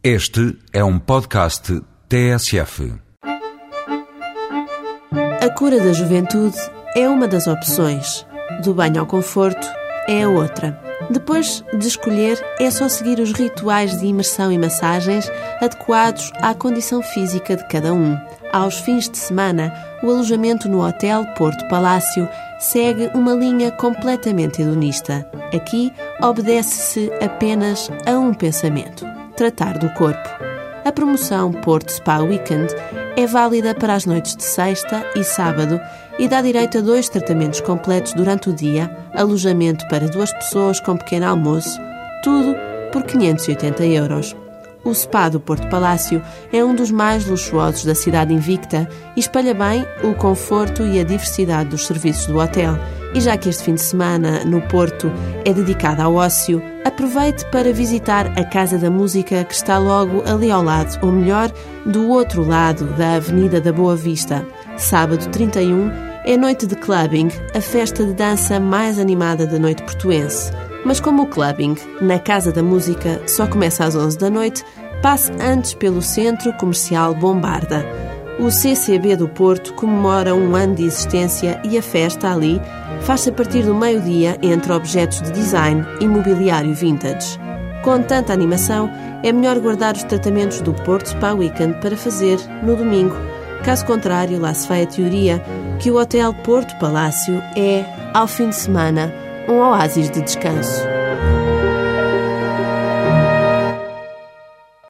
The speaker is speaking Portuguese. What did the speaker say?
Este é um podcast TSF. A cura da juventude é uma das opções. Do banho ao conforto é a outra. Depois de escolher, é só seguir os rituais de imersão e massagens adequados à condição física de cada um. Aos fins de semana, o alojamento no Hotel Porto Palácio segue uma linha completamente hedonista. Aqui, obedece-se apenas a um pensamento: tratar do corpo. A promoção Porto Spa Weekend é válida para as noites de sexta e sábado e dá direito a dois tratamentos completos durante o dia, alojamento para duas pessoas com pequeno almoço, tudo por 580 euros. O spa do Porto Palácio é um dos mais luxuosos da cidade invicta e espalha bem o conforto e a diversidade dos serviços do hotel. E já que este fim de semana no Porto é dedicado ao ócio, aproveite para visitar a Casa da Música que está logo ali ao lado, ou melhor, do outro lado da Avenida da Boa Vista. Sábado 31 é noite de clubbing, a festa de dança mais animada da noite portuense. Mas como o clubbing na Casa da Música só começa às 11 da noite, passe antes pelo Centro Comercial Bombarda. O CCB do Porto comemora um ano de existência e a festa ali faz-se a partir do meio-dia entre objetos de design e mobiliário vintage. Com tanta animação, é melhor guardar os tratamentos do Porto Spa Weekend para fazer no domingo. Caso contrário, lá se vai a teoria que o Hotel Porto Palácio é, ao fim de semana, um oásis de descanso.